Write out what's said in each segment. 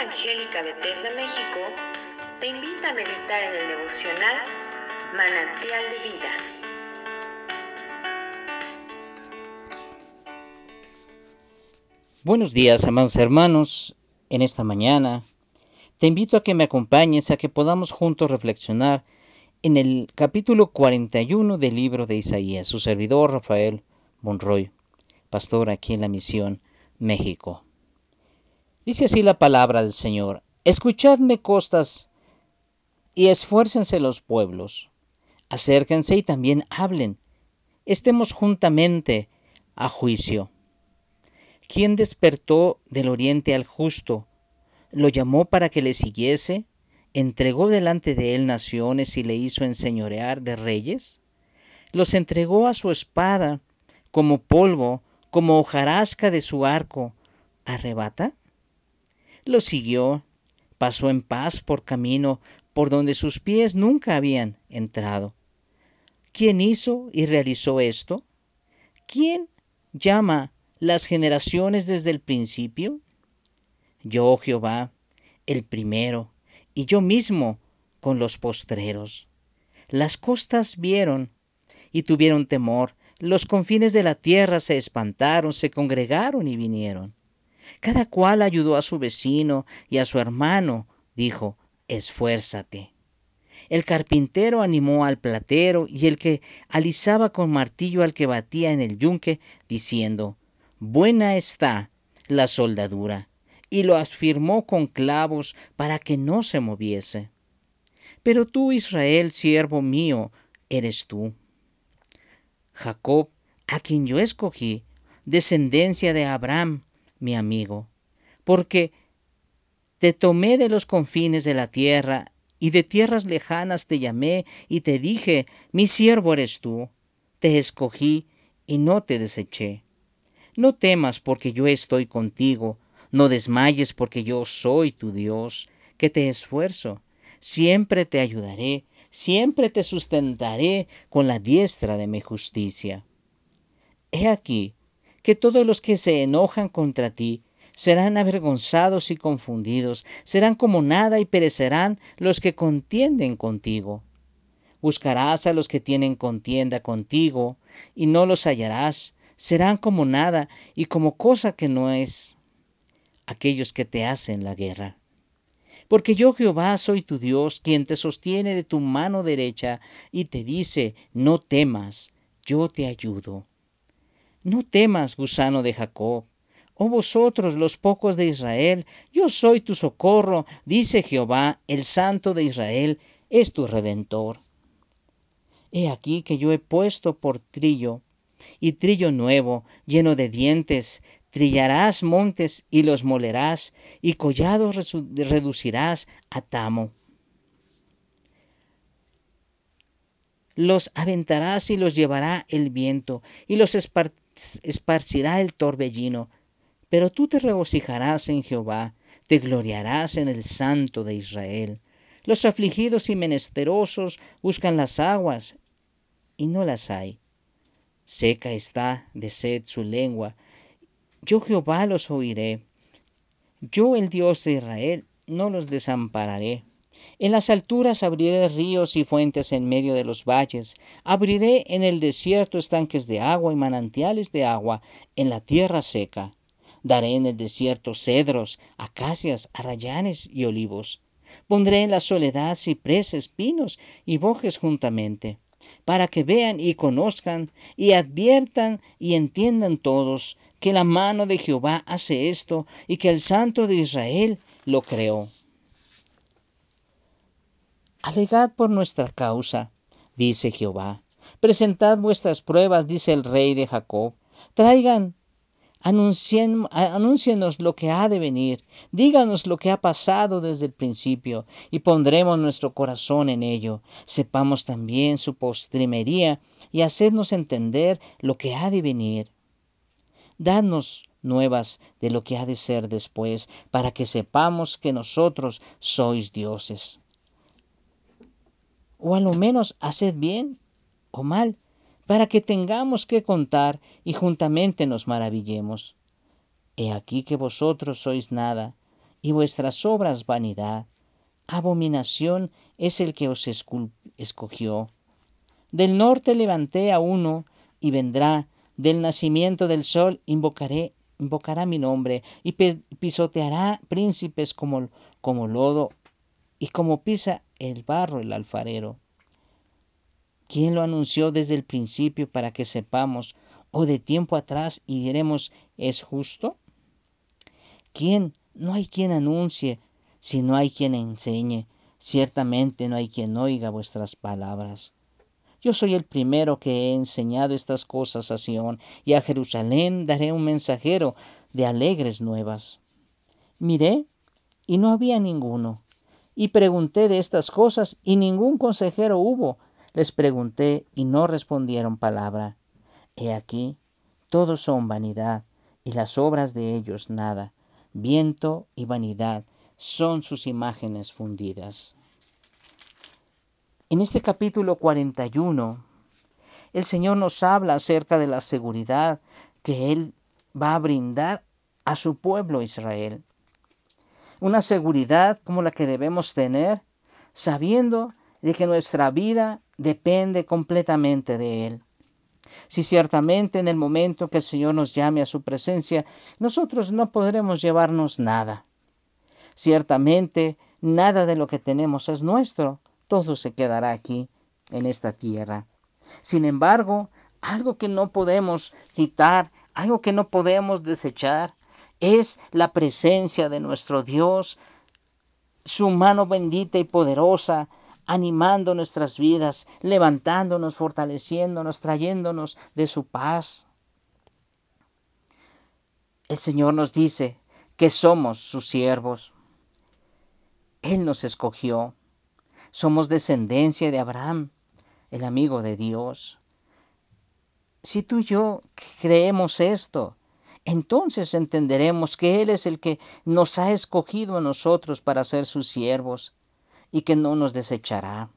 Evangélica Bethesda México te invita a meditar en el devocional Manantial de Vida. Buenos días, amados hermanos. En esta mañana te invito a que me acompañes a que podamos juntos reflexionar en el capítulo 41 del libro de Isaías. Su servidor Rafael Monroy, pastor aquí en la misión México. Dice así la palabra del Señor, escuchadme costas y esfuércense los pueblos, acérquense y también hablen, estemos juntamente a juicio. ¿Quién despertó del oriente al justo? ¿Lo llamó para que le siguiese? ¿Entregó delante de él naciones y le hizo enseñorear de reyes? Los entregó a su espada como polvo, como hojarasca de su arco. ¿Arrebata? Lo siguió, pasó en paz por camino por donde sus pies nunca habían entrado. ¿Quién hizo y realizó esto? ¿Quién llama las generaciones desde el principio? Yo, Jehová, el primero, y yo mismo con los postreros. Las costas vieron y tuvieron temor, los confines de la tierra se espantaron, se congregaron y vinieron. Cada cual ayudó a su vecino y a su hermano, dijo, esfuérzate. El carpintero animó al platero y el que alisaba con martillo al que batía en el yunque, diciendo, Buena está la soldadura, y lo afirmó con clavos para que no se moviese. Pero tú, Israel, siervo mío, eres tú. Jacob, a quien yo escogí, descendencia de Abraham, mi amigo, porque te tomé de los confines de la tierra y de tierras lejanas te llamé y te dije, mi siervo eres tú, te escogí y no te deseché. No temas porque yo estoy contigo, no desmayes porque yo soy tu Dios, que te esfuerzo, siempre te ayudaré, siempre te sustentaré con la diestra de mi justicia. He aquí que todos los que se enojan contra ti serán avergonzados y confundidos, serán como nada y perecerán los que contienden contigo. Buscarás a los que tienen contienda contigo y no los hallarás, serán como nada y como cosa que no es aquellos que te hacen la guerra. Porque yo Jehová soy tu Dios, quien te sostiene de tu mano derecha y te dice, no temas, yo te ayudo. No temas, gusano de Jacob, oh vosotros los pocos de Israel, yo soy tu socorro, dice Jehová, el Santo de Israel, es tu redentor. He aquí que yo he puesto por trillo, y trillo nuevo, lleno de dientes, trillarás montes y los molerás, y collados reducirás a tamo. Los aventarás y los llevará el viento, y los esparcirá el torbellino. Pero tú te regocijarás en Jehová, te gloriarás en el Santo de Israel. Los afligidos y menesterosos buscan las aguas, y no las hay. Seca está de sed su lengua. Yo Jehová los oiré. Yo el Dios de Israel no los desampararé. En las alturas abriré ríos y fuentes en medio de los valles. Abriré en el desierto estanques de agua y manantiales de agua en la tierra seca. Daré en el desierto cedros, acacias, arrayanes y olivos. Pondré en la soledad cipreses, pinos y bojes juntamente, para que vean y conozcan y adviertan y entiendan todos que la mano de Jehová hace esto y que el Santo de Israel lo creó. Alegad por nuestra causa, dice Jehová. Presentad vuestras pruebas, dice el rey de Jacob. Traigan, anúncienos lo que ha de venir. Díganos lo que ha pasado desde el principio, y pondremos nuestro corazón en ello. Sepamos también su postrimería, y hacednos entender lo que ha de venir. Dadnos nuevas de lo que ha de ser después, para que sepamos que nosotros sois dioses o a lo menos haced bien o mal, para que tengamos que contar y juntamente nos maravillemos. He aquí que vosotros sois nada, y vuestras obras vanidad. Abominación es el que os escogió. Del norte levanté a uno y vendrá, del nacimiento del sol invocaré, invocará mi nombre y pisoteará príncipes como, como lodo y como pisa el barro el alfarero. ¿Quién lo anunció desde el principio para que sepamos, o de tiempo atrás y diremos, es justo? ¿Quién? No hay quien anuncie, si no hay quien enseñe. Ciertamente no hay quien oiga vuestras palabras. Yo soy el primero que he enseñado estas cosas a Sión, y a Jerusalén daré un mensajero de alegres nuevas. Miré, y no había ninguno. Y pregunté de estas cosas, y ningún consejero hubo les pregunté y no respondieron palabra. He aquí, todos son vanidad, y las obras de ellos nada. Viento y vanidad son sus imágenes fundidas. En este capítulo 41, el Señor nos habla acerca de la seguridad que Él va a brindar a su pueblo Israel. Una seguridad como la que debemos tener, sabiendo de que nuestra vida depende completamente de Él. Si ciertamente en el momento que el Señor nos llame a su presencia, nosotros no podremos llevarnos nada. Ciertamente nada de lo que tenemos es nuestro, todo se quedará aquí, en esta tierra. Sin embargo, algo que no podemos quitar, algo que no podemos desechar, es la presencia de nuestro Dios, su mano bendita y poderosa animando nuestras vidas, levantándonos, fortaleciéndonos, trayéndonos de su paz. El Señor nos dice que somos sus siervos. Él nos escogió. Somos descendencia de Abraham, el amigo de Dios. Si tú y yo creemos esto, entonces entenderemos que Él es el que nos ha escogido a nosotros para ser sus siervos y que no nos desechará.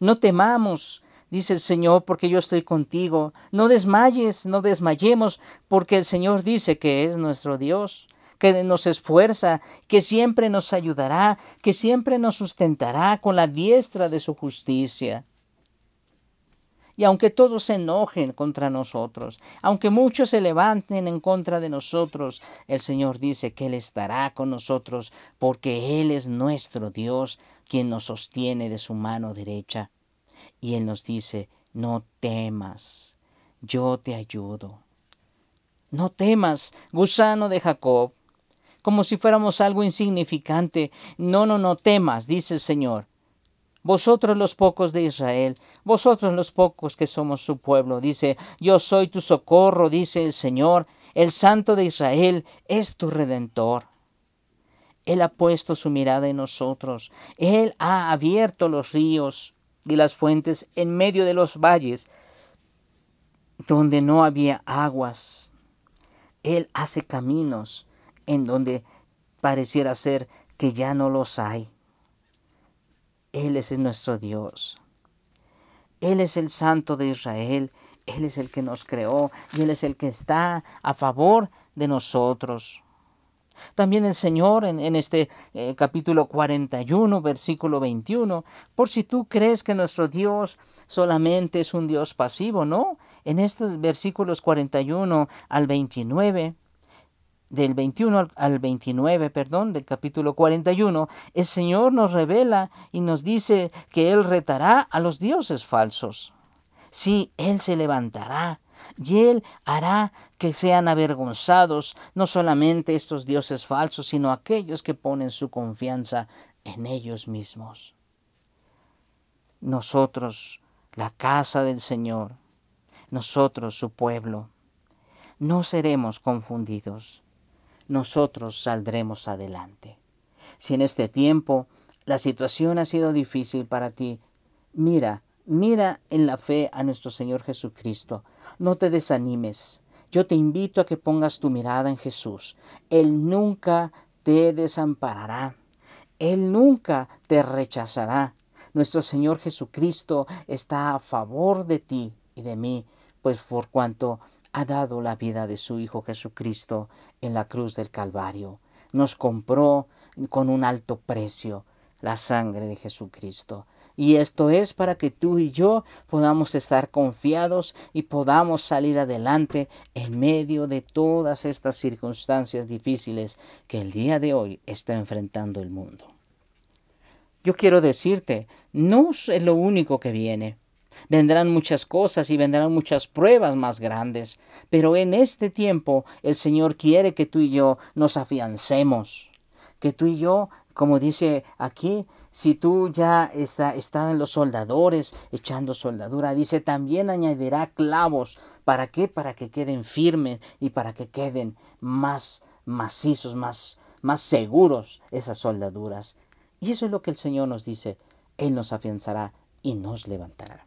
No temamos, dice el Señor, porque yo estoy contigo. No desmayes, no desmayemos, porque el Señor dice que es nuestro Dios, que nos esfuerza, que siempre nos ayudará, que siempre nos sustentará con la diestra de su justicia. Y aunque todos se enojen contra nosotros, aunque muchos se levanten en contra de nosotros, el Señor dice que Él estará con nosotros porque Él es nuestro Dios, quien nos sostiene de su mano derecha. Y Él nos dice, no temas, yo te ayudo. No temas, gusano de Jacob, como si fuéramos algo insignificante. No, no, no temas, dice el Señor vosotros los pocos de Israel, vosotros los pocos que somos su pueblo. Dice, yo soy tu socorro, dice el Señor, el Santo de Israel es tu redentor. Él ha puesto su mirada en nosotros, Él ha abierto los ríos y las fuentes en medio de los valles donde no había aguas. Él hace caminos en donde pareciera ser que ya no los hay. Él es nuestro Dios. Él es el Santo de Israel. Él es el que nos creó y Él es el que está a favor de nosotros. También el Señor en, este eh, capítulo 41, versículo 21, por si tú crees que nuestro Dios solamente es un Dios pasivo, ¿no? En estos versículos 41 al 29, del 21 al 29, perdón, del capítulo 41, el Señor nos revela y nos dice que Él retará a los dioses falsos. Sí, Él se levantará y Él hará que sean avergonzados no solamente estos dioses falsos, sino aquellos que ponen su confianza en ellos mismos. Nosotros, la casa del Señor, nosotros, su pueblo, no seremos confundidos nosotros saldremos adelante. Si en este tiempo la situación ha sido difícil para ti, mira, mira en la fe a nuestro Señor Jesucristo. No te desanimes. Yo te invito a que pongas tu mirada en Jesús. Él nunca te desamparará. Él nunca te rechazará. Nuestro Señor Jesucristo está a favor de ti y de mí, pues por cuanto ha dado la vida de su Hijo Jesucristo en la cruz del Calvario. Nos compró con un alto precio, la sangre de Jesucristo. Y esto es para que tú y yo podamos estar confiados y podamos salir adelante en medio de todas estas circunstancias difíciles que el día de hoy está enfrentando el mundo. Yo quiero decirte, no es lo único que viene. Vendrán muchas cosas y vendrán muchas pruebas más grandes, pero en este tiempo el Señor quiere que tú y yo nos afiancemos, que tú y yo como dice aquí, si tú ya está, están los soldadores echando soldadura, dice también añadirá clavos. ¿Para qué? Para que queden firmes y para que queden más macizos, más, más seguros esas soldaduras. Y eso es lo que el Señor nos dice. Él nos afianzará y nos levantará.